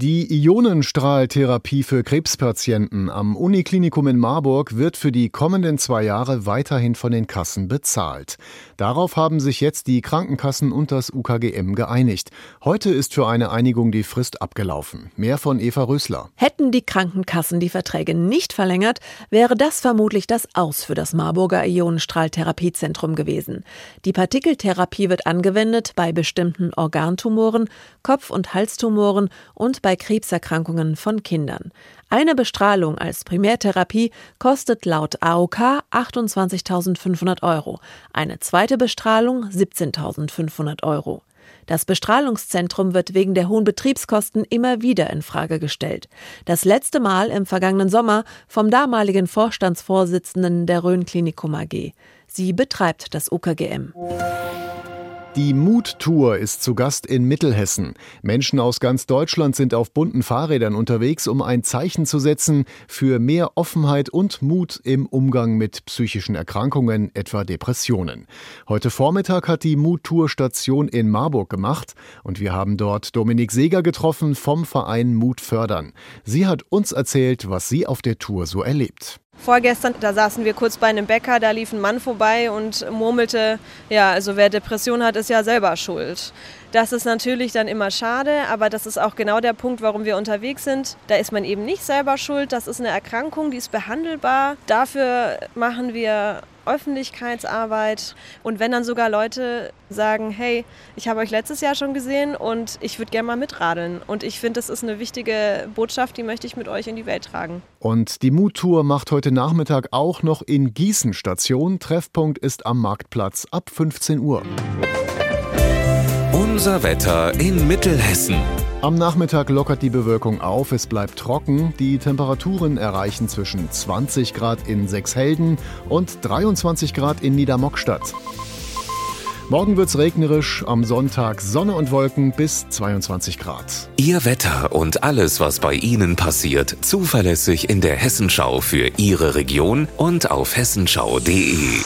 Die Ionenstrahltherapie für Krebspatienten am Uniklinikum in Marburg wird für die kommenden zwei Jahre weiterhin von den Kassen bezahlt. Darauf haben sich jetzt die Krankenkassen und das UKGM geeinigt. Heute ist für eine Einigung die Frist abgelaufen. Mehr von Eva Rösler. Hätten die Krankenkassen die Verträge nicht verlängert, wäre das vermutlich das Aus für das Marburger Ionenstrahltherapiezentrum gewesen. Die Partikeltherapie wird angewendet bei bestimmten Organtumoren, Kopf- und Halstumoren und bei bei Krebserkrankungen von Kindern. Eine Bestrahlung als Primärtherapie kostet laut AOK 28.500 Euro, eine zweite Bestrahlung 17.500 Euro. Das Bestrahlungszentrum wird wegen der hohen Betriebskosten immer wieder in Frage gestellt. Das letzte Mal im vergangenen Sommer vom damaligen Vorstandsvorsitzenden der Rhön Klinikum AG. Sie betreibt das UKGM. Die Mut-Tour ist zu Gast in Mittelhessen. Menschen aus ganz Deutschland sind auf bunten Fahrrädern unterwegs, um ein Zeichen zu setzen für mehr Offenheit und Mut im Umgang mit psychischen Erkrankungen, etwa Depressionen. Heute Vormittag hat die Mut-Tour Station in Marburg gemacht und wir haben dort Dominik Seeger getroffen vom Verein Mut fördern. Sie hat uns erzählt, was sie auf der Tour so erlebt. Vorgestern, da saßen wir kurz bei einem Bäcker, da lief ein Mann vorbei und murmelte, ja, also wer Depression hat, ist ja selber schuld. Das ist natürlich dann immer schade, aber das ist auch genau der Punkt, warum wir unterwegs sind. Da ist man eben nicht selber schuld, das ist eine Erkrankung, die ist behandelbar. Dafür machen wir Öffentlichkeitsarbeit. Und wenn dann sogar Leute sagen, hey, ich habe euch letztes Jahr schon gesehen und ich würde gerne mal mitradeln. Und ich finde, das ist eine wichtige Botschaft, die möchte ich mit euch in die Welt tragen. Und die Mut-Tour macht heute Nachmittag auch noch in Gießen Station. Treffpunkt ist am Marktplatz ab 15 Uhr. Unser Wetter in Mittelhessen. Am Nachmittag lockert die Bewölkung auf, es bleibt trocken. Die Temperaturen erreichen zwischen 20 Grad in Sechshelden und 23 Grad in Niedermockstadt. Morgen wird's regnerisch, am Sonntag Sonne und Wolken bis 22 Grad. Ihr Wetter und alles, was bei Ihnen passiert, zuverlässig in der Hessenschau für Ihre Region und auf hessenschau.de.